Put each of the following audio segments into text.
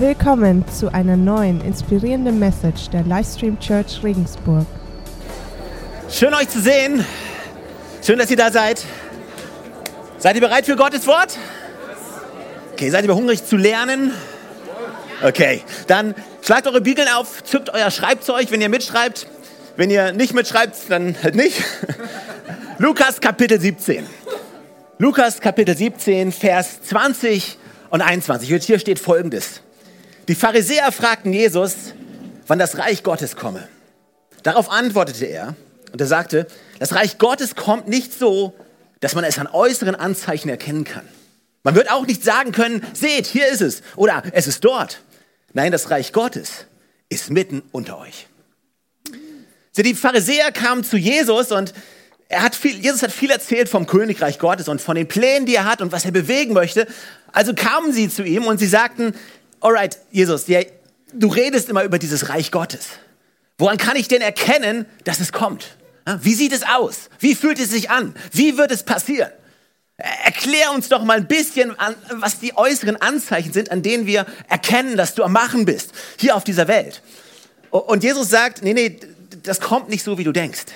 Willkommen zu einer neuen inspirierenden Message der Livestream Church Regensburg. Schön euch zu sehen. Schön, dass ihr da seid. Seid ihr bereit für Gottes Wort? Okay, seid ihr hungrig zu lernen? Okay, dann schlagt eure Bibeln auf, zückt euer Schreibzeug, wenn ihr mitschreibt. Wenn ihr nicht mitschreibt, dann halt nicht. Lukas Kapitel 17. Lukas Kapitel 17, Vers 20 und 21. Und hier steht folgendes. Die Pharisäer fragten Jesus, wann das Reich Gottes komme. Darauf antwortete er und er sagte, das Reich Gottes kommt nicht so, dass man es an äußeren Anzeichen erkennen kann. Man wird auch nicht sagen können, seht, hier ist es oder es ist dort. Nein, das Reich Gottes ist mitten unter euch. Die Pharisäer kamen zu Jesus und er hat viel, Jesus hat viel erzählt vom Königreich Gottes und von den Plänen, die er hat und was er bewegen möchte. Also kamen sie zu ihm und sie sagten, alright, Jesus, ja, du redest immer über dieses Reich Gottes. Woran kann ich denn erkennen, dass es kommt? Wie sieht es aus? Wie fühlt es sich an? Wie wird es passieren? Erklär uns doch mal ein bisschen, was die äußeren Anzeichen sind, an denen wir erkennen, dass du am Machen bist, hier auf dieser Welt. Und Jesus sagt, nee, nee, das kommt nicht so, wie du denkst.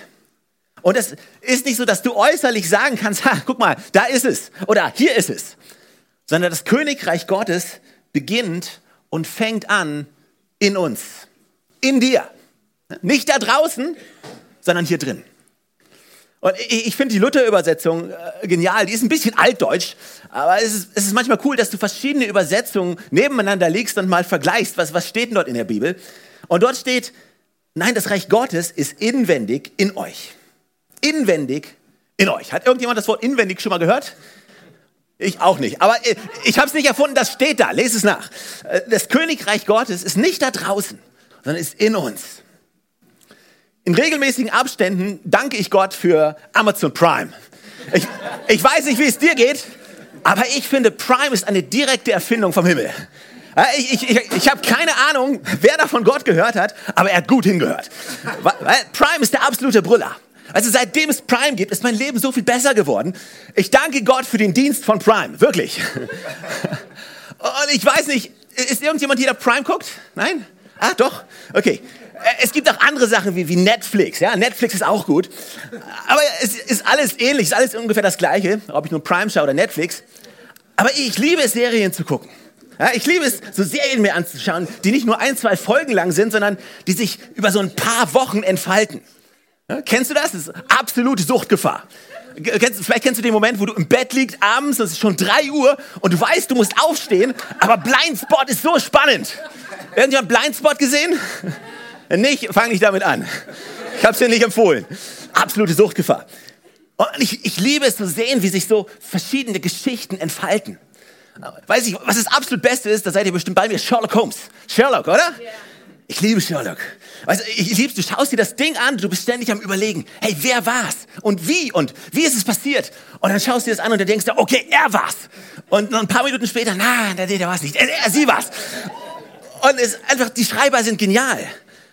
Und es ist nicht so, dass du äußerlich sagen kannst, ha, guck mal, da ist es oder hier ist es, sondern das Königreich Gottes beginnt und fängt an in uns, in dir. Nicht da draußen, sondern hier drin. Und ich finde die Luther-Übersetzung äh, genial. Die ist ein bisschen altdeutsch, aber es ist, es ist, manchmal cool, dass du verschiedene Übersetzungen nebeneinander legst und mal vergleichst, was, was steht denn dort in der Bibel. Und dort steht, nein, das Reich Gottes ist inwendig in euch. Inwendig in euch. Hat irgendjemand das Wort inwendig schon mal gehört? Ich auch nicht. Aber äh, ich habe es nicht erfunden, das steht da. Lese es nach. Äh, das Königreich Gottes ist nicht da draußen, sondern ist in uns. In regelmäßigen Abständen danke ich Gott für Amazon Prime. Ich, ich weiß nicht, wie es dir geht, aber ich finde, Prime ist eine direkte Erfindung vom Himmel. Ich, ich, ich, ich habe keine Ahnung, wer davon Gott gehört hat, aber er hat gut hingehört. Prime ist der absolute Brüller. Also seitdem es Prime gibt, ist mein Leben so viel besser geworden. Ich danke Gott für den Dienst von Prime, wirklich. Und ich weiß nicht, ist irgendjemand hier, der Prime guckt? Nein? Ah, doch? Okay. Es gibt auch andere Sachen wie, wie Netflix. Ja, Netflix ist auch gut. Aber es ist alles ähnlich, es ist alles ungefähr das Gleiche, ob ich nur Prime schaue oder Netflix. Aber ich liebe es, Serien zu gucken. Ja, ich liebe es, so Serien mir anzuschauen, die nicht nur ein, zwei Folgen lang sind, sondern die sich über so ein paar Wochen entfalten. Ja, kennst du das? Das ist absolute Suchtgefahr. Kennst, vielleicht kennst du den Moment, wo du im Bett liegst abends, es ist schon 3 Uhr und du weißt, du musst aufstehen, aber Blindspot ist so spannend. Irgendjemand Blindspot gesehen? Nicht, fang nicht damit an. Ich habe es dir nicht empfohlen. Absolute Suchtgefahr. Und ich, ich liebe es zu sehen, wie sich so verschiedene Geschichten entfalten. Weiß ich, was das absolut Beste ist, da seid ihr bestimmt bei mir, Sherlock Holmes. Sherlock, oder? Ja. Ich liebe Sherlock. Du, ich liebe, du schaust dir das Ding an, du bist ständig am überlegen, hey, wer war's? Und wie? Und wie ist es passiert? Und dann schaust du dir das an und dann denkst du, okay, er war's. Und ein paar Minuten später, nein, der, der war's nicht, er, er, sie war's. Und es einfach, die Schreiber sind genial.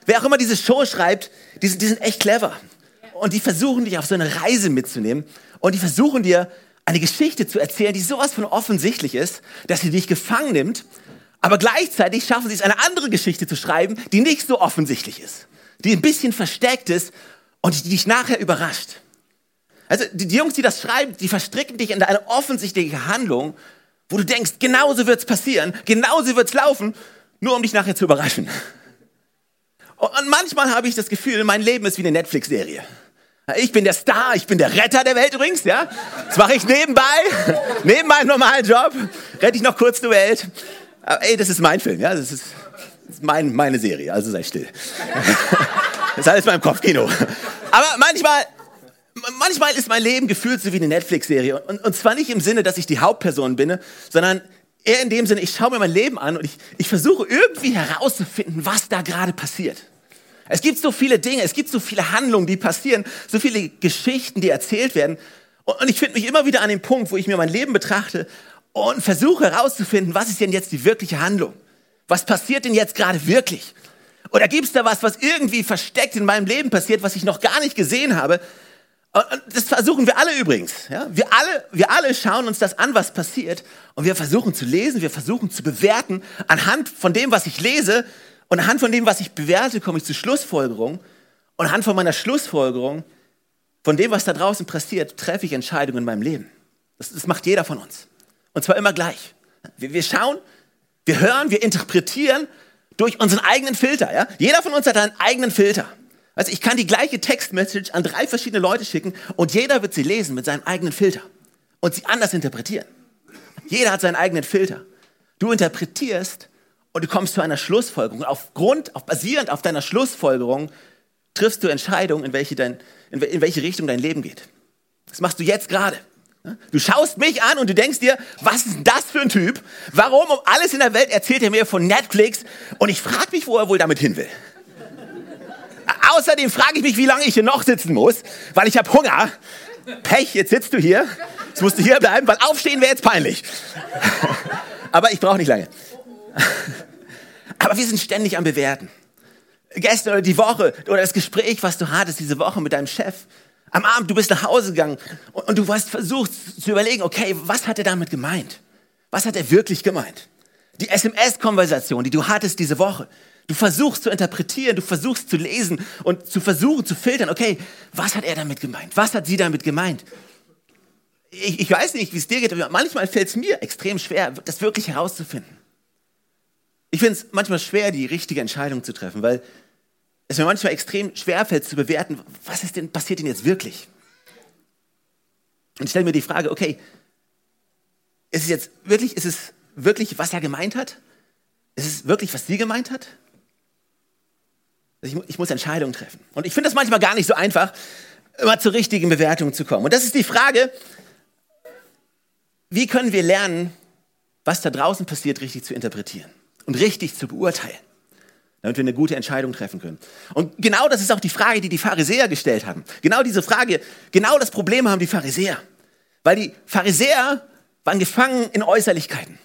Wer auch immer diese Show schreibt, die sind, die sind echt clever. Und die versuchen dich auf so eine Reise mitzunehmen. Und die versuchen dir eine Geschichte zu erzählen, die sowas von offensichtlich ist, dass sie dich gefangen nimmt. Aber gleichzeitig schaffen sie es, eine andere Geschichte zu schreiben, die nicht so offensichtlich ist. Die ein bisschen versteckt ist und die dich nachher überrascht. Also die, Jungs, die das schreiben, die verstricken dich in eine offensichtliche Handlung, wo du denkst, genauso wird es passieren, genauso wird es laufen, nur um dich nachher zu überraschen. Und manchmal habe ich das Gefühl, mein Leben ist wie eine Netflix-Serie. Ich bin der Star, ich bin der Retter der Welt übrigens, ja. Das mache ich nebenbei, neben meinem normalen Job, rette ich noch kurz die Welt. Aber ey, das ist mein Film, ja, das ist, das ist mein, meine Serie, also sei still. Das ist alles in meinem Kopfkino. Aber manchmal, manchmal ist mein Leben gefühlt so wie eine Netflix-Serie. Und, und zwar nicht im Sinne, dass ich die Hauptperson bin, sondern eher in dem Sinne, ich schaue mir mein Leben an und ich, ich versuche irgendwie herauszufinden, was da gerade passiert. Es gibt so viele Dinge, es gibt so viele Handlungen, die passieren, so viele Geschichten, die erzählt werden. Und ich finde mich immer wieder an dem Punkt, wo ich mir mein Leben betrachte und versuche herauszufinden, was ist denn jetzt die wirkliche Handlung? Was passiert denn jetzt gerade wirklich? Oder gibt es da was, was irgendwie versteckt in meinem Leben passiert, was ich noch gar nicht gesehen habe? Und das versuchen wir alle übrigens. Ja? Wir, alle, wir alle schauen uns das an, was passiert. Und wir versuchen zu lesen, wir versuchen zu bewerten. Anhand von dem, was ich lese und anhand von dem, was ich bewerte, komme ich zu Schlussfolgerungen. Und anhand von meiner Schlussfolgerung, von dem, was da draußen passiert, treffe ich Entscheidungen in meinem Leben. Das, das macht jeder von uns. Und zwar immer gleich. Wir, wir schauen, wir hören, wir interpretieren durch unseren eigenen Filter. Ja? Jeder von uns hat einen eigenen Filter. Also ich kann die gleiche Textmessage an drei verschiedene Leute schicken und jeder wird sie lesen mit seinem eigenen Filter und sie anders interpretieren. Jeder hat seinen eigenen Filter. Du interpretierst und du kommst zu einer Schlussfolgerung. Aufgrund, auf, basierend auf deiner Schlussfolgerung triffst du Entscheidungen, in welche, dein, in, in welche Richtung dein Leben geht. Das machst du jetzt gerade. Du schaust mich an und du denkst dir, was ist das für ein Typ? Warum um alles in der Welt erzählt er mir von Netflix? Und ich frage mich, wo er wohl damit hin will. Außerdem frage ich mich, wie lange ich hier noch sitzen muss, weil ich habe Hunger. Pech, jetzt sitzt du hier. Jetzt musst du hier bleiben, weil aufstehen wäre jetzt peinlich. Aber ich brauche nicht lange. Aber wir sind ständig am Bewerten. Gestern oder die Woche oder das Gespräch, was du hattest diese Woche mit deinem Chef. Am Abend, du bist nach Hause gegangen und, und du hast versucht zu überlegen, okay, was hat er damit gemeint? Was hat er wirklich gemeint? Die SMS-Konversation, die du hattest diese Woche, Du versuchst zu interpretieren, du versuchst zu lesen und zu versuchen zu filtern, okay, was hat er damit gemeint? Was hat sie damit gemeint? Ich, ich weiß nicht, wie es dir geht, aber manchmal fällt es mir extrem schwer, das wirklich herauszufinden. Ich finde es manchmal schwer, die richtige Entscheidung zu treffen, weil es mir manchmal extrem schwer fällt zu bewerten, was ist denn, passiert denn jetzt wirklich? Und ich stelle mir die Frage, okay, ist es jetzt wirklich, ist es wirklich, was er gemeint hat? Ist es wirklich, was sie gemeint hat? Ich, ich muss Entscheidungen treffen. Und ich finde das manchmal gar nicht so einfach, immer zur richtigen Bewertung zu kommen. Und das ist die Frage, wie können wir lernen, was da draußen passiert, richtig zu interpretieren und richtig zu beurteilen, damit wir eine gute Entscheidung treffen können. Und genau das ist auch die Frage, die die Pharisäer gestellt haben. Genau diese Frage, genau das Problem haben die Pharisäer. Weil die Pharisäer waren gefangen in Äußerlichkeiten.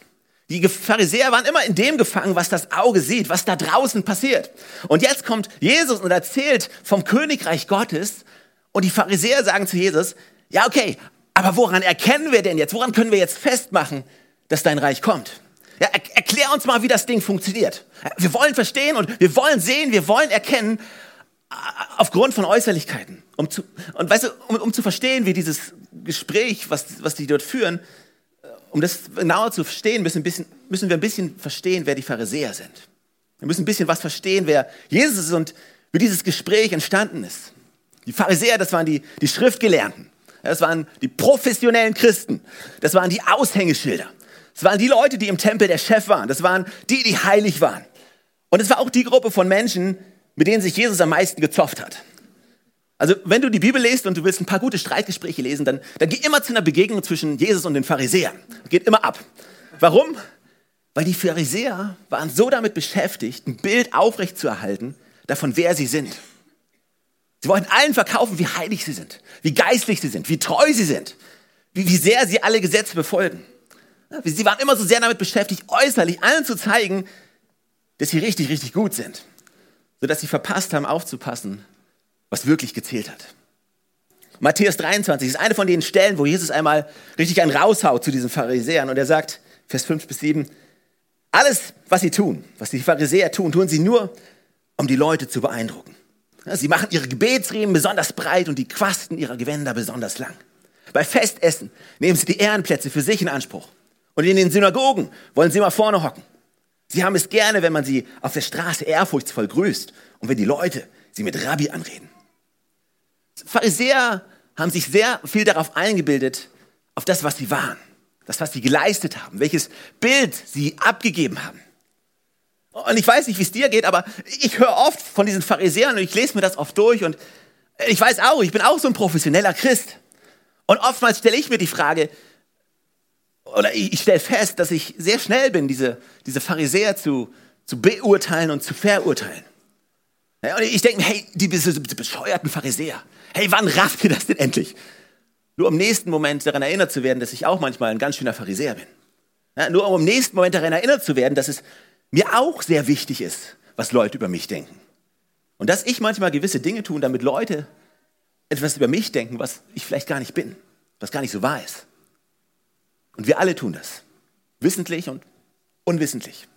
Die Pharisäer waren immer in dem gefangen, was das Auge sieht, was da draußen passiert. Und jetzt kommt Jesus und erzählt vom Königreich Gottes. Und die Pharisäer sagen zu Jesus, ja, okay, aber woran erkennen wir denn jetzt? Woran können wir jetzt festmachen, dass dein Reich kommt? Ja, er, erklär uns mal, wie das Ding funktioniert. Wir wollen verstehen und wir wollen sehen, wir wollen erkennen, äh, aufgrund von Äußerlichkeiten. Um zu, und weißt du, um, um zu verstehen, wie dieses Gespräch, was, was die dort führen, um das genauer zu verstehen, müssen, bisschen, müssen wir ein bisschen verstehen, wer die Pharisäer sind. Wir müssen ein bisschen was verstehen, wer Jesus ist und wie dieses Gespräch entstanden ist. Die Pharisäer, das waren die, die Schriftgelernten. Das waren die professionellen Christen. Das waren die Aushängeschilder. Das waren die Leute, die im Tempel der Chef waren. Das waren die, die heilig waren. Und es war auch die Gruppe von Menschen, mit denen sich Jesus am meisten gezofft hat. Also wenn du die Bibel liest und du willst ein paar gute Streitgespräche lesen, dann, dann geh immer zu einer Begegnung zwischen Jesus und den Pharisäern. Geht immer ab. Warum? Weil die Pharisäer waren so damit beschäftigt, ein Bild aufrechtzuerhalten davon, wer sie sind. Sie wollten allen verkaufen, wie heilig sie sind, wie geistlich sie sind, wie treu sie sind, wie, wie sehr sie alle Gesetze befolgen. Sie waren immer so sehr damit beschäftigt, äußerlich allen zu zeigen, dass sie richtig, richtig gut sind, sodass sie verpasst haben, aufzupassen, was wirklich gezählt hat. Matthäus 23 ist eine von den Stellen, wo Jesus einmal richtig einen raushaut zu diesen Pharisäern und er sagt, Vers 5 bis 7, alles, was sie tun, was die Pharisäer tun, tun sie nur, um die Leute zu beeindrucken. Sie machen ihre Gebetsriemen besonders breit und die Quasten ihrer Gewänder besonders lang. Bei Festessen nehmen sie die Ehrenplätze für sich in Anspruch. Und in den Synagogen wollen sie immer vorne hocken. Sie haben es gerne, wenn man sie auf der Straße ehrfurchtsvoll grüßt und wenn die Leute sie mit Rabbi anreden. Pharisäer haben sich sehr viel darauf eingebildet, auf das, was sie waren, das, was sie geleistet haben, welches Bild sie abgegeben haben. Und ich weiß nicht, wie es dir geht, aber ich höre oft von diesen Pharisäern und ich lese mir das oft durch und ich weiß auch, ich bin auch so ein professioneller Christ. Und oftmals stelle ich mir die Frage, oder ich, stelle fest, dass ich sehr schnell bin, diese, diese Pharisäer zu, zu beurteilen und zu verurteilen. Ja, und ich denke mir, hey, die, die bescheuerten Pharisäer, hey, wann rafft ihr das denn endlich? Nur im nächsten Moment daran erinnert zu werden, dass ich auch manchmal ein ganz schöner Pharisäer bin. Ja, nur um im nächsten Moment daran erinnert zu werden, dass es mir auch sehr wichtig ist, was Leute über mich denken. Und dass ich manchmal gewisse Dinge tue, damit Leute etwas über mich denken, was ich vielleicht gar nicht bin, was gar nicht so wahr ist. Und wir alle tun das, wissentlich und unwissentlich.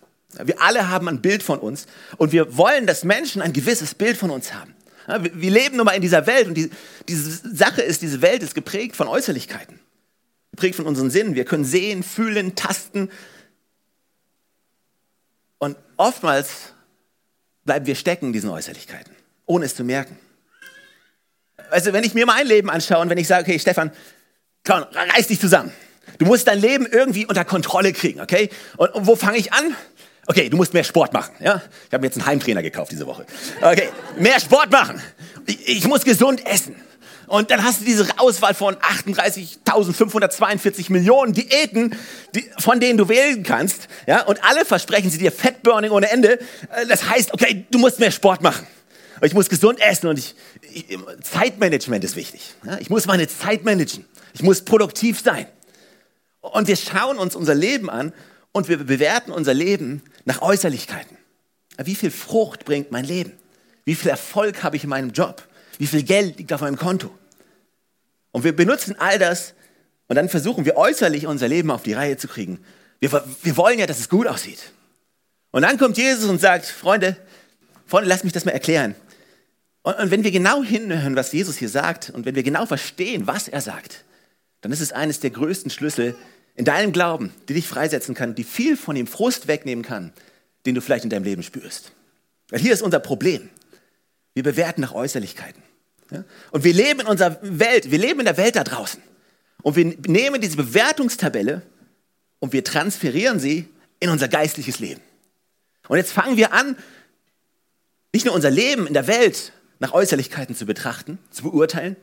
Wir alle haben ein Bild von uns und wir wollen, dass Menschen ein gewisses Bild von uns haben. Wir leben nun mal in dieser Welt und die, diese Sache ist, diese Welt ist geprägt von Äußerlichkeiten, geprägt von unseren Sinnen. Wir können sehen, fühlen, tasten. Und oftmals bleiben wir stecken in diesen Äußerlichkeiten, ohne es zu merken. Also wenn ich mir mein Leben anschaue und wenn ich sage, okay, Stefan, komm, reiß dich zusammen. Du musst dein Leben irgendwie unter Kontrolle kriegen, okay? Und, und wo fange ich an? Okay, du musst mehr Sport machen. Ja? Ich habe mir jetzt einen Heimtrainer gekauft diese Woche. Okay, mehr Sport machen. Ich, ich muss gesund essen. Und dann hast du diese Auswahl von 38.542 Millionen Diäten, die, von denen du wählen kannst. Ja? Und alle versprechen sie dir Fettburning ohne Ende. Äh, das heißt, okay, du musst mehr Sport machen. Ich muss gesund essen und ich, ich Zeitmanagement ist wichtig. Ja? Ich muss meine Zeit managen. Ich muss produktiv sein. Und wir schauen uns unser Leben an und wir bewerten unser Leben nach Äußerlichkeiten. Wie viel Frucht bringt mein Leben? Wie viel Erfolg habe ich in meinem Job? Wie viel Geld liegt auf meinem Konto? Und wir benutzen all das und dann versuchen wir äußerlich unser Leben auf die Reihe zu kriegen. Wir, wir wollen ja, dass es gut aussieht. Und dann kommt Jesus und sagt, Freunde, Freunde, lasst mich das mal erklären. Und, und wenn wir genau hinhören, was Jesus hier sagt und wenn wir genau verstehen, was er sagt, dann ist es eines der größten Schlüssel in deinem Glauben, die dich freisetzen kann, die viel von dem Frust wegnehmen kann, den du vielleicht in deinem Leben spürst. Weil hier ist unser Problem. Wir bewerten nach Äußerlichkeiten. Und wir leben in unserer Welt, wir leben in der Welt da draußen. Und wir nehmen diese Bewertungstabelle und wir transferieren sie in unser geistliches Leben. Und jetzt fangen wir an, nicht nur unser Leben in der Welt nach Äußerlichkeiten zu betrachten, zu beurteilen,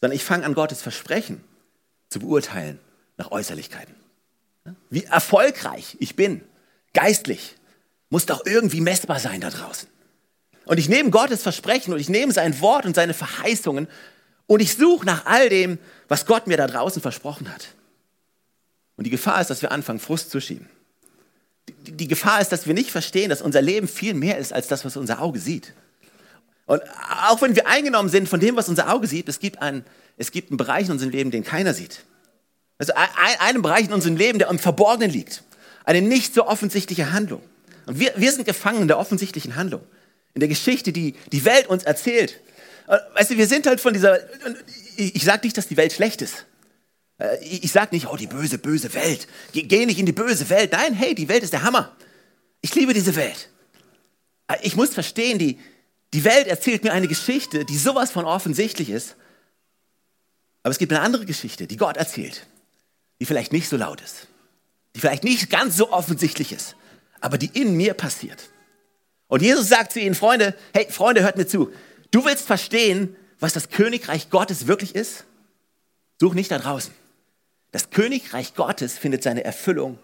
sondern ich fange an, Gottes Versprechen zu beurteilen nach Äußerlichkeiten. Wie erfolgreich ich bin, geistlich, muss doch irgendwie messbar sein da draußen. Und ich nehme Gottes Versprechen und ich nehme sein Wort und seine Verheißungen und ich suche nach all dem, was Gott mir da draußen versprochen hat. Und die Gefahr ist, dass wir anfangen, Frust zu schieben. Die, die Gefahr ist, dass wir nicht verstehen, dass unser Leben viel mehr ist als das, was unser Auge sieht. Und auch wenn wir eingenommen sind von dem, was unser Auge sieht, es gibt einen, es gibt einen Bereich in unserem Leben, den keiner sieht. Also ein, einen Bereich in unserem Leben, der im Verborgenen liegt. Eine nicht so offensichtliche Handlung. Und wir, wir sind gefangen in der offensichtlichen Handlung. In der Geschichte, die die Welt uns erzählt. Äh, weißt du, wir sind halt von dieser, ich sage nicht, dass die Welt schlecht ist. Äh, ich sage nicht, oh, die böse, böse Welt. Geh, nicht in die böse Welt. Nein, hey, die Welt ist der Hammer. Ich liebe diese Welt. Äh, ich muss verstehen, die, die Welt erzählt mir eine Geschichte, die sowas von offensichtlich ist. Aber es gibt eine andere Geschichte, die Gott erzählt die vielleicht nicht so laut ist, die vielleicht nicht ganz so offensichtlich ist, aber die in mir passiert. Und Jesus sagt zu ihnen, Freunde, hey, Freunde, hört mir zu. Du willst verstehen, was das Königreich Gottes wirklich ist? Such nicht da draußen. Das Königreich Gottes findet seine Erfüllung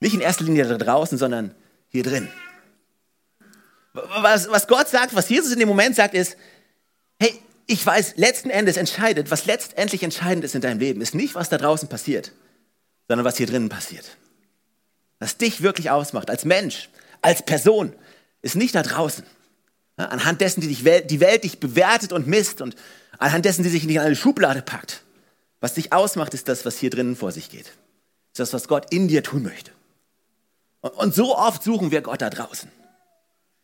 nicht in erster Linie da draußen, sondern hier drin. Was, was Gott sagt, was Jesus in dem Moment sagt, ist, hey, ich weiß, letzten Endes entscheidet, was letztendlich entscheidend ist in deinem Leben, ist nicht, was da draußen passiert, sondern was hier drinnen passiert. Was dich wirklich ausmacht, als Mensch, als Person, ist nicht da draußen. Anhand dessen, die, dich, die Welt dich bewertet und misst und anhand dessen, die sich nicht in eine Schublade packt. Was dich ausmacht, ist das, was hier drinnen vor sich geht. Ist das, was Gott in dir tun möchte. Und, und so oft suchen wir Gott da draußen,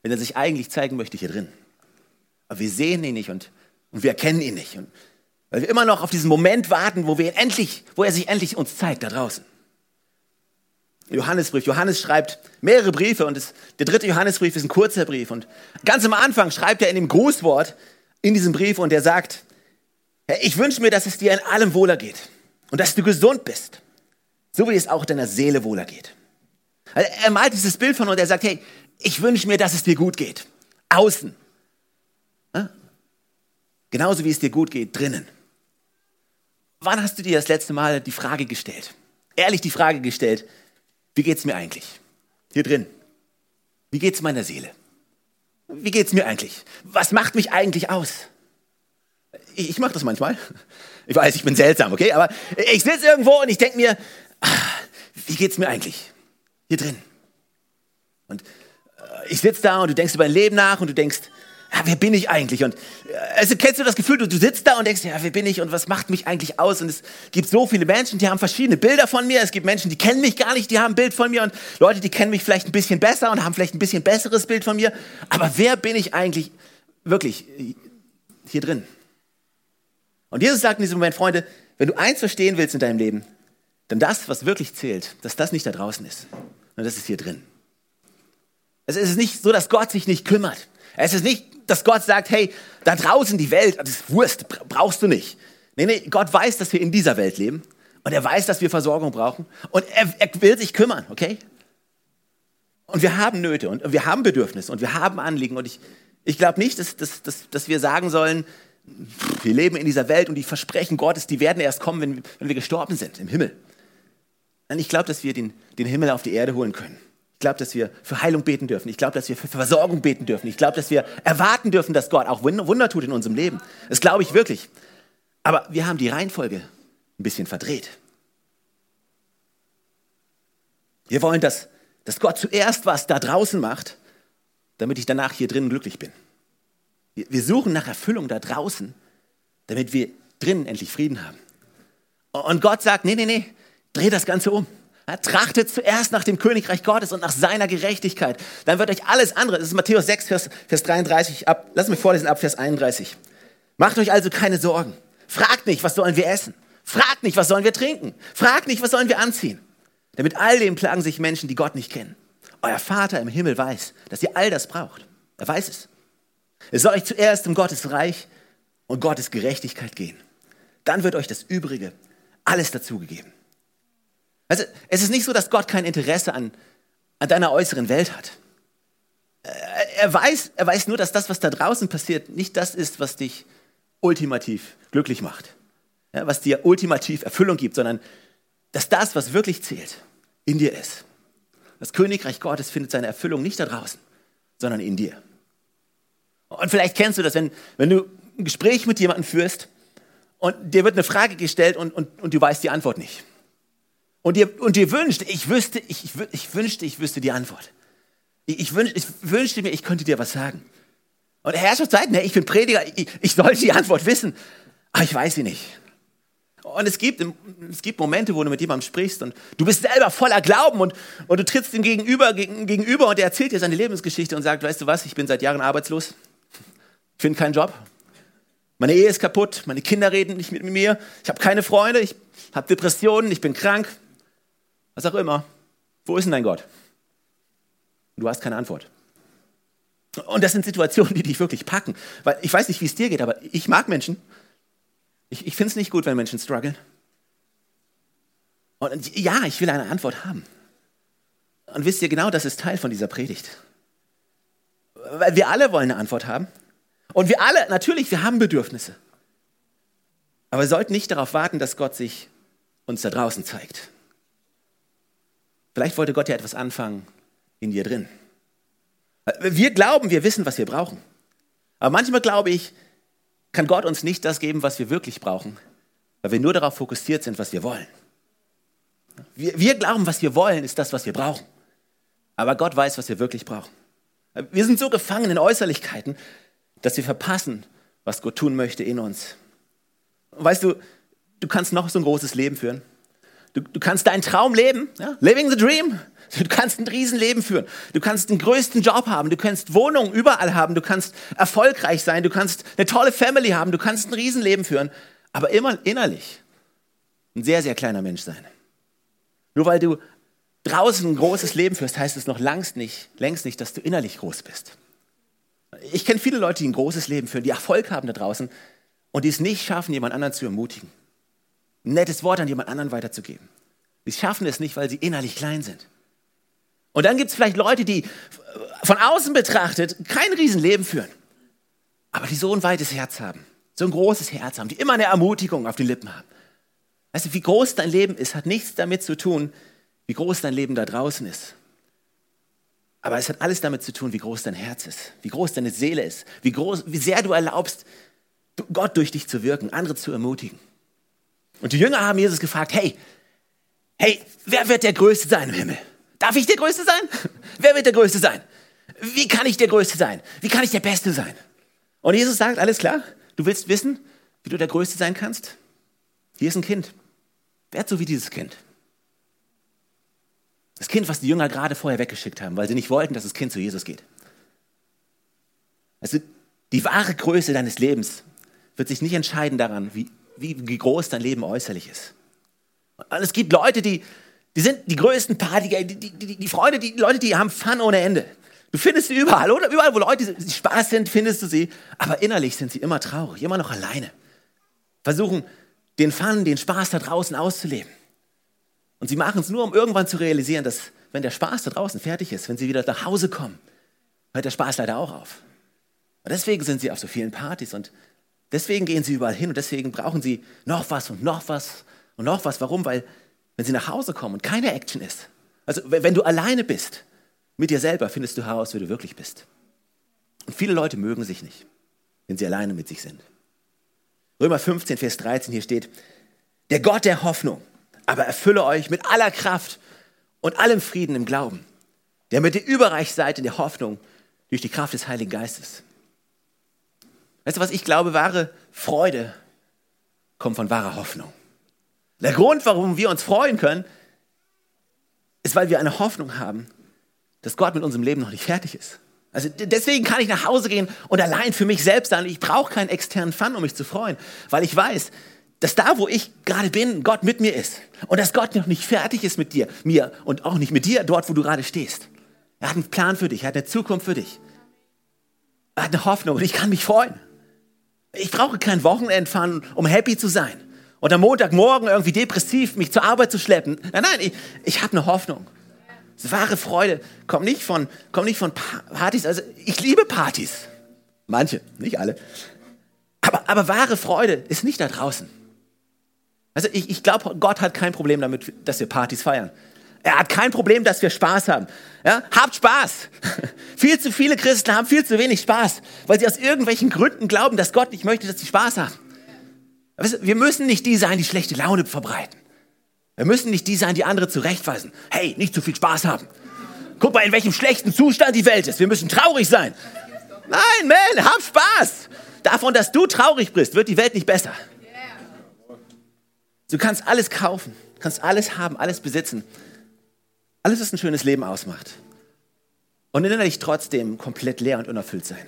wenn er sich eigentlich zeigen möchte hier drin. Aber wir sehen ihn nicht und und wir erkennen ihn nicht. Und weil wir immer noch auf diesen Moment warten, wo, wir ihn endlich, wo er sich endlich uns zeigt da draußen. Johannesbrief. Johannes schreibt mehrere Briefe und das, der dritte Johannesbrief ist ein kurzer Brief. Und ganz am Anfang schreibt er in dem Grußwort in diesem Brief und er sagt, ich wünsche mir, dass es dir in allem wohler geht und dass du gesund bist, so wie es auch deiner Seele wohler geht. Also er malt dieses Bild von und er sagt, hey, ich wünsche mir, dass es dir gut geht. Außen. Genauso wie es dir gut geht, drinnen. Wann hast du dir das letzte Mal die Frage gestellt? Ehrlich die Frage gestellt, wie geht es mir eigentlich? Hier drin. Wie geht es meiner Seele? Wie geht es mir eigentlich? Was macht mich eigentlich aus? Ich, ich mache das manchmal. Ich weiß, ich bin seltsam, okay? Aber ich sitze irgendwo und ich denke mir, ach, wie geht es mir eigentlich? Hier drin. Und äh, ich sitze da und du denkst über dein Leben nach und du denkst, ja, wer bin ich eigentlich? Und also kennst du das Gefühl, du, du sitzt da und denkst, ja, wer bin ich und was macht mich eigentlich aus? Und es gibt so viele Menschen, die haben verschiedene Bilder von mir. Es gibt Menschen, die kennen mich gar nicht, die haben ein Bild von mir und Leute, die kennen mich vielleicht ein bisschen besser und haben vielleicht ein bisschen besseres Bild von mir. Aber wer bin ich eigentlich wirklich hier drin? Und Jesus sagt in diesem Moment, Freunde, wenn du eins verstehen willst in deinem Leben, dann das, was wirklich zählt, dass das nicht da draußen ist, sondern das ist hier drin. Es ist nicht so, dass Gott sich nicht kümmert. Es ist nicht, dass Gott sagt, hey, da draußen die Welt, das ist Wurst, brauchst du nicht. Nee, nee, Gott weiß, dass wir in dieser Welt leben und er weiß, dass wir Versorgung brauchen und er, er will sich kümmern, okay? Und wir haben Nöte und wir haben Bedürfnisse und wir haben Anliegen und ich, ich glaube nicht, dass, dass, dass, dass wir sagen sollen, wir leben in dieser Welt und die Versprechen Gottes, die werden erst kommen, wenn, wenn wir gestorben sind im Himmel. Nein, ich glaube, dass wir den, den Himmel auf die Erde holen können. Ich glaube, dass wir für Heilung beten dürfen. Ich glaube, dass wir für Versorgung beten dürfen. Ich glaube, dass wir erwarten dürfen, dass Gott auch Wunder tut in unserem Leben. Das glaube ich wirklich. Aber wir haben die Reihenfolge ein bisschen verdreht. Wir wollen, dass, dass Gott zuerst was da draußen macht, damit ich danach hier drinnen glücklich bin. Wir suchen nach Erfüllung da draußen, damit wir drinnen endlich Frieden haben. Und Gott sagt, nee, nee, nee, dreh das Ganze um. Trachtet zuerst nach dem Königreich Gottes und nach seiner Gerechtigkeit. Dann wird euch alles andere, das ist Matthäus 6, Vers, Vers 33, ab, lass mich vorlesen, ab Vers 31. Macht euch also keine Sorgen. Fragt nicht, was sollen wir essen? Fragt nicht, was sollen wir trinken? Fragt nicht, was sollen wir anziehen? Denn mit all dem plagen sich Menschen, die Gott nicht kennen. Euer Vater im Himmel weiß, dass ihr all das braucht. Er weiß es. Es soll euch zuerst um Gottes Reich und Gottes Gerechtigkeit gehen. Dann wird euch das Übrige alles dazugegeben. Also, es ist nicht so, dass Gott kein Interesse an, an deiner äußeren Welt hat. Er weiß, er weiß nur, dass das, was da draußen passiert, nicht das ist, was dich ultimativ glücklich macht, ja, was dir ultimativ Erfüllung gibt, sondern dass das, was wirklich zählt, in dir ist. Das Königreich Gottes findet seine Erfüllung nicht da draußen, sondern in dir. Und vielleicht kennst du das, wenn, wenn du ein Gespräch mit jemandem führst und dir wird eine Frage gestellt und, und, und du weißt die Antwort nicht. Und ihr, und ihr wünscht, ich wüsste, ich, ich wünschte, ich wüsste die Antwort. Ich, ich, wünsch, ich wünschte mir, ich könnte dir was sagen. Und der Herr schon sagt, ne, ich bin Prediger, ich, ich sollte die Antwort wissen, aber ich weiß sie nicht. Und es gibt, es gibt Momente, wo du mit jemandem sprichst und du bist selber voller Glauben und, und du trittst ihm gegenüber, gegenüber und er erzählt dir seine Lebensgeschichte und sagt, weißt du was, ich bin seit Jahren arbeitslos, ich finde keinen Job, meine Ehe ist kaputt, meine Kinder reden nicht mit mir, ich habe keine Freunde, ich habe Depressionen, ich bin krank, was auch immer. Wo ist denn dein Gott? Du hast keine Antwort. Und das sind Situationen, die dich wirklich packen. Weil ich weiß nicht, wie es dir geht, aber ich mag Menschen. Ich, ich finde es nicht gut, wenn Menschen strugglen. Und ja, ich will eine Antwort haben. Und wisst ihr, genau das ist Teil von dieser Predigt. Weil wir alle wollen eine Antwort haben. Und wir alle, natürlich, wir haben Bedürfnisse. Aber wir sollten nicht darauf warten, dass Gott sich uns da draußen zeigt. Vielleicht wollte Gott ja etwas anfangen in dir drin. Wir glauben, wir wissen, was wir brauchen. Aber manchmal glaube ich, kann Gott uns nicht das geben, was wir wirklich brauchen, weil wir nur darauf fokussiert sind, was wir wollen. Wir, wir glauben, was wir wollen, ist das, was wir brauchen. Aber Gott weiß, was wir wirklich brauchen. Wir sind so gefangen in Äußerlichkeiten, dass wir verpassen, was Gott tun möchte in uns. weißt du, du kannst noch so ein großes Leben führen. Du, du kannst deinen Traum leben, ja? living the dream. Du kannst ein Riesenleben führen. Du kannst den größten Job haben. Du kannst Wohnungen überall haben. Du kannst erfolgreich sein. Du kannst eine tolle Family haben. Du kannst ein Riesenleben führen. Aber immer innerlich ein sehr, sehr kleiner Mensch sein. Nur weil du draußen ein großes Leben führst, heißt es noch längst nicht, längst nicht, dass du innerlich groß bist. Ich kenne viele Leute, die ein großes Leben führen, die Erfolg haben da draußen und die es nicht schaffen, jemand anderen zu ermutigen ein nettes Wort an jemand anderen weiterzugeben. Sie schaffen es nicht, weil sie innerlich klein sind. Und dann gibt es vielleicht Leute, die von außen betrachtet kein Riesenleben führen, aber die so ein weites Herz haben, so ein großes Herz haben, die immer eine Ermutigung auf den Lippen haben. Weißt du, wie groß dein Leben ist, hat nichts damit zu tun, wie groß dein Leben da draußen ist. Aber es hat alles damit zu tun, wie groß dein Herz ist, wie groß deine Seele ist, wie, groß, wie sehr du erlaubst, Gott durch dich zu wirken, andere zu ermutigen. Und die Jünger haben Jesus gefragt, hey, hey, wer wird der Größte sein im Himmel? Darf ich der Größte sein? Wer wird der Größte sein? Wie kann ich der Größte sein? Wie kann ich der Beste sein? Und Jesus sagt, alles klar, du willst wissen, wie du der Größte sein kannst? Hier ist ein Kind. Werd so wie dieses Kind. Das Kind, was die Jünger gerade vorher weggeschickt haben, weil sie nicht wollten, dass das Kind zu Jesus geht. Also die wahre Größe deines Lebens wird sich nicht entscheiden daran, wie, wie, wie groß dein Leben äußerlich ist. Und es gibt Leute, die, die sind die größten Partyer, die, die, die, die Freunde, die Leute, die haben Fun ohne Ende. Du findest sie überall, oder? Überall, wo Leute die Spaß sind, findest du sie. Aber innerlich sind sie immer traurig, immer noch alleine. Versuchen, den Fun, den Spaß da draußen auszuleben. Und sie machen es nur, um irgendwann zu realisieren, dass, wenn der Spaß da draußen fertig ist, wenn sie wieder nach Hause kommen, hört der Spaß leider auch auf. Und deswegen sind sie auf so vielen Partys und deswegen gehen sie überall hin und deswegen brauchen sie noch was und noch was und noch was. Warum? Weil, wenn sie nach Hause kommen und keine Action ist, also wenn du alleine bist, mit dir selber findest du heraus, wer du wirklich bist. Und viele Leute mögen sich nicht, wenn sie alleine mit sich sind. Römer 15, Vers 13, hier steht, der Gott der Hoffnung, aber erfülle euch mit aller Kraft und allem Frieden im Glauben, der mit ihr überreich seid in der Hoffnung durch die Kraft des Heiligen Geistes. Weißt du was, ich glaube, wahre Freude kommt von wahrer Hoffnung. Der Grund, warum wir uns freuen können, ist, weil wir eine Hoffnung haben, dass Gott mit unserem Leben noch nicht fertig ist. Also deswegen kann ich nach Hause gehen und allein für mich selbst sein. Ich brauche keinen externen Fun, um mich zu freuen, weil ich weiß, dass da, wo ich gerade bin, Gott mit mir ist und dass Gott noch nicht fertig ist mit dir, mir und auch nicht mit dir, dort, wo du gerade stehst. Er hat einen Plan für dich, er hat eine Zukunft für dich. Er hat eine Hoffnung und ich kann mich freuen. Ich brauche kein Wochenendfahren, um happy zu sein. Und am Montagmorgen irgendwie depressiv mich zur Arbeit zu schleppen. Nein, nein, ich, ich habe eine Hoffnung. Wahre Freude kommt nicht von, kommt nicht von Partys. Also ich liebe Partys. Manche, nicht alle. Aber, aber wahre Freude ist nicht da draußen. Also ich, ich glaube, Gott hat kein Problem damit, dass wir Partys feiern. Er hat kein Problem, dass wir Spaß haben. Ja? Habt Spaß. viel zu viele Christen haben viel zu wenig Spaß, weil sie aus irgendwelchen Gründen glauben, dass Gott nicht möchte, dass sie Spaß haben. Wir müssen nicht die sein, die schlechte Laune verbreiten. Wir müssen nicht die sein, die andere zurechtweisen. Hey, nicht zu viel Spaß haben. Guck mal, in welchem schlechten Zustand die Welt ist. Wir müssen traurig sein. Nein, man, hab Spaß. Davon, dass du traurig bist, wird die Welt nicht besser. Du kannst alles kaufen, kannst alles haben, alles besitzen. Alles, was ein schönes Leben ausmacht. Und innerlich trotzdem komplett leer und unerfüllt sein.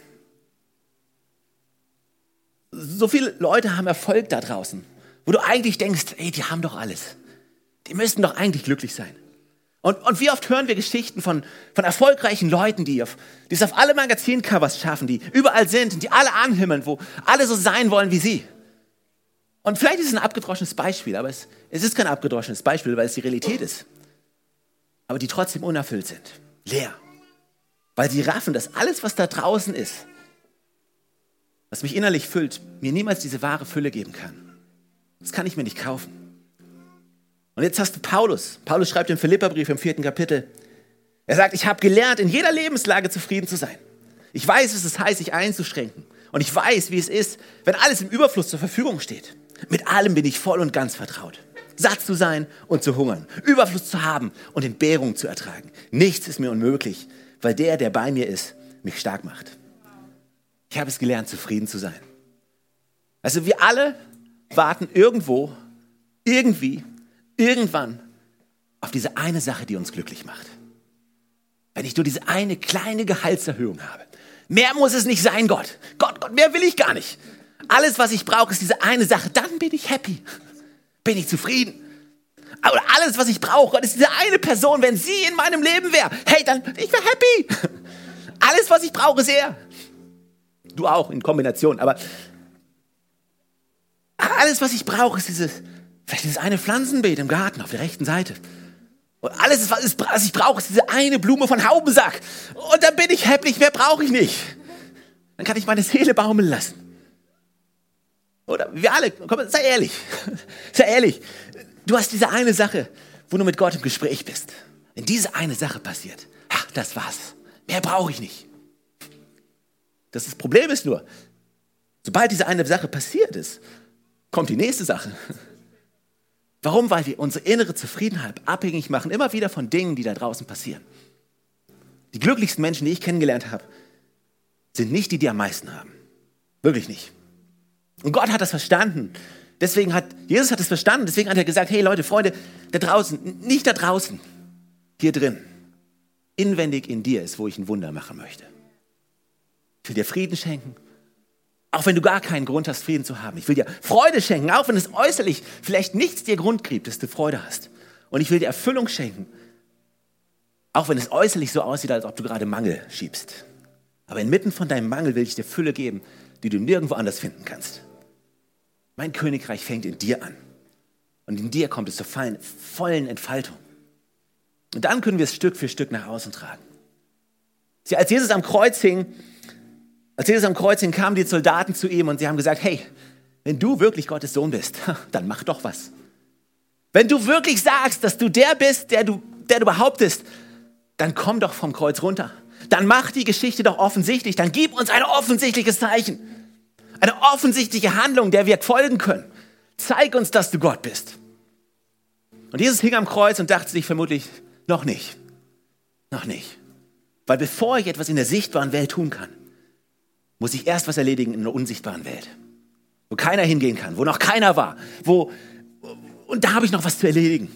So viele Leute haben Erfolg da draußen, wo du eigentlich denkst, ey, die haben doch alles. Die müssten doch eigentlich glücklich sein. Und, und wie oft hören wir Geschichten von, von erfolgreichen Leuten, die, auf, die es auf alle Magazincovers schaffen, die überall sind, die alle anhimmeln, wo alle so sein wollen wie sie. Und vielleicht ist es ein abgedroschenes Beispiel, aber es, es ist kein abgedroschenes Beispiel, weil es die Realität ist. Aber die trotzdem unerfüllt sind, leer. Weil sie raffen, dass alles, was da draußen ist, was mich innerlich füllt, mir niemals diese wahre Fülle geben kann. Das kann ich mir nicht kaufen. Und jetzt hast du Paulus. Paulus schreibt im Philipperbrief im vierten Kapitel. Er sagt, ich habe gelernt, in jeder Lebenslage zufrieden zu sein. Ich weiß, was es heißt, sich einzuschränken. Und ich weiß, wie es ist, wenn alles im Überfluss zur Verfügung steht. Mit allem bin ich voll und ganz vertraut. Satt zu sein und zu hungern, Überfluss zu haben und Entbehrung zu ertragen. Nichts ist mir unmöglich, weil der, der bei mir ist, mich stark macht. Ich habe es gelernt, zufrieden zu sein. Also wir alle warten irgendwo, irgendwie irgendwann auf diese eine Sache, die uns glücklich macht. Wenn ich nur diese eine kleine Gehaltserhöhung habe. Mehr muss es nicht sein, Gott. Gott, Gott, mehr will ich gar nicht. Alles, was ich brauche, ist diese eine Sache. Dann bin ich happy. Bin ich zufrieden. Aber alles, was ich brauche, Gott, ist diese eine Person. Wenn sie in meinem Leben wäre, hey, dann ich wäre happy. Alles, was ich brauche, ist er. Du auch in Kombination. Aber alles, was ich brauche, ist dieses Vielleicht dieses eine Pflanzenbeet im Garten auf der rechten Seite. Und alles, was ich brauche, ist diese eine Blume von Haubensack. Und dann bin ich happy, mehr brauche ich nicht. Dann kann ich meine Seele baumeln lassen. Oder wir alle, komm, sei ehrlich, sei ehrlich. Du hast diese eine Sache, wo du mit Gott im Gespräch bist. Wenn diese eine Sache passiert, ach, das war's. Mehr brauche ich nicht. Das, das Problem ist nur, sobald diese eine Sache passiert ist, kommt die nächste Sache. Warum? Weil wir unsere innere Zufriedenheit abhängig machen, immer wieder von Dingen, die da draußen passieren. Die glücklichsten Menschen, die ich kennengelernt habe, sind nicht die, die am meisten haben. Wirklich nicht. Und Gott hat das verstanden. Deswegen hat, Jesus hat es verstanden. Deswegen hat er gesagt, hey Leute, Freunde, da draußen, nicht da draußen, hier drin. Inwendig in dir ist, wo ich ein Wunder machen möchte. Ich will dir Frieden schenken, auch wenn du gar keinen Grund hast, Frieden zu haben. Ich will dir Freude schenken, auch wenn es äußerlich vielleicht nichts dir Grund gibt, dass du Freude hast. Und ich will dir Erfüllung schenken, auch wenn es äußerlich so aussieht, als ob du gerade Mangel schiebst. Aber inmitten von deinem Mangel will ich dir Fülle geben, die du nirgendwo anders finden kannst. Mein Königreich fängt in dir an. Und in dir kommt es zur vollen Entfaltung. Und dann können wir es Stück für Stück nach außen tragen. Sie, als Jesus am Kreuz hing, als Jesus am Kreuz hing, kamen die Soldaten zu ihm und sie haben gesagt, hey, wenn du wirklich Gottes Sohn bist, dann mach doch was. Wenn du wirklich sagst, dass du der bist, der du, der du behauptest, dann komm doch vom Kreuz runter. Dann mach die Geschichte doch offensichtlich. Dann gib uns ein offensichtliches Zeichen. Eine offensichtliche Handlung, der wir folgen können. Zeig uns, dass du Gott bist. Und Jesus hing am Kreuz und dachte sich vermutlich, noch nicht. Noch nicht. Weil bevor ich etwas in der sichtbaren Welt tun kann, muss ich erst was erledigen in der unsichtbaren Welt, wo keiner hingehen kann, wo noch keiner war, wo und da habe ich noch was zu erledigen.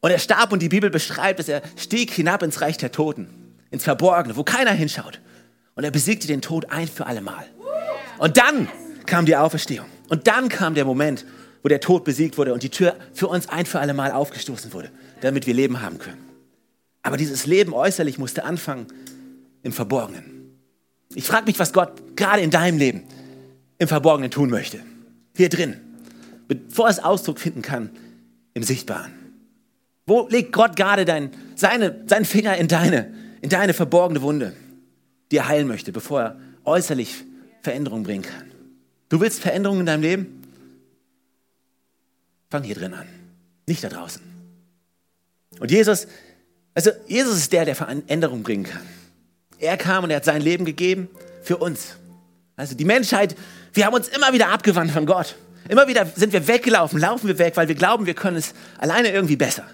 Und er starb und die Bibel beschreibt, dass er stieg hinab ins Reich der Toten, ins Verborgene, wo keiner hinschaut. Und er besiegte den Tod ein für alle Mal. Und dann kam die Auferstehung. Und dann kam der Moment, wo der Tod besiegt wurde und die Tür für uns ein für alle Mal aufgestoßen wurde, damit wir Leben haben können. Aber dieses Leben äußerlich musste anfangen im Verborgenen. Ich frage mich, was Gott gerade in deinem Leben im Verborgenen tun möchte. Hier drin. Bevor es Ausdruck finden kann im Sichtbaren. Wo legt Gott gerade dein, seine, seinen Finger in deine, in deine verborgene Wunde, die er heilen möchte, bevor er äußerlich Veränderung bringen kann? Du willst Veränderungen in deinem Leben? Fang hier drin an, nicht da draußen. Und Jesus, also Jesus ist der, der Veränderung bringen kann. Er kam und er hat sein Leben gegeben für uns. Also die Menschheit, wir haben uns immer wieder abgewandt von Gott. Immer wieder sind wir weggelaufen, laufen wir weg, weil wir glauben, wir können es alleine irgendwie besser.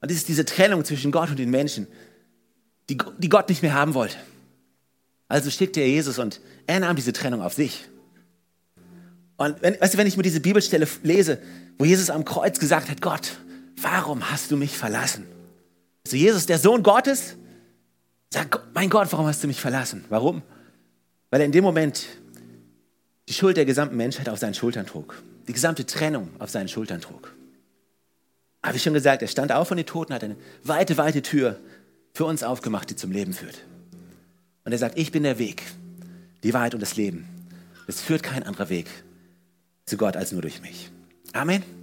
Und das ist diese Trennung zwischen Gott und den Menschen, die, die Gott nicht mehr haben wollte. Also schickte er Jesus und er nahm diese Trennung auf sich. Und wenn, weißt du, wenn ich mir diese Bibelstelle lese, wo Jesus am Kreuz gesagt hat, Gott, warum hast du mich verlassen? Also Jesus, der Sohn Gottes, Sag, mein Gott, warum hast du mich verlassen? Warum? Weil er in dem Moment die Schuld der gesamten Menschheit auf seinen Schultern trug. Die gesamte Trennung auf seinen Schultern trug. Habe ich schon gesagt, er stand auf von den Toten, hat eine weite, weite Tür für uns aufgemacht, die zum Leben führt. Und er sagt, ich bin der Weg, die Wahrheit und das Leben. Es führt kein anderer Weg zu Gott als nur durch mich. Amen.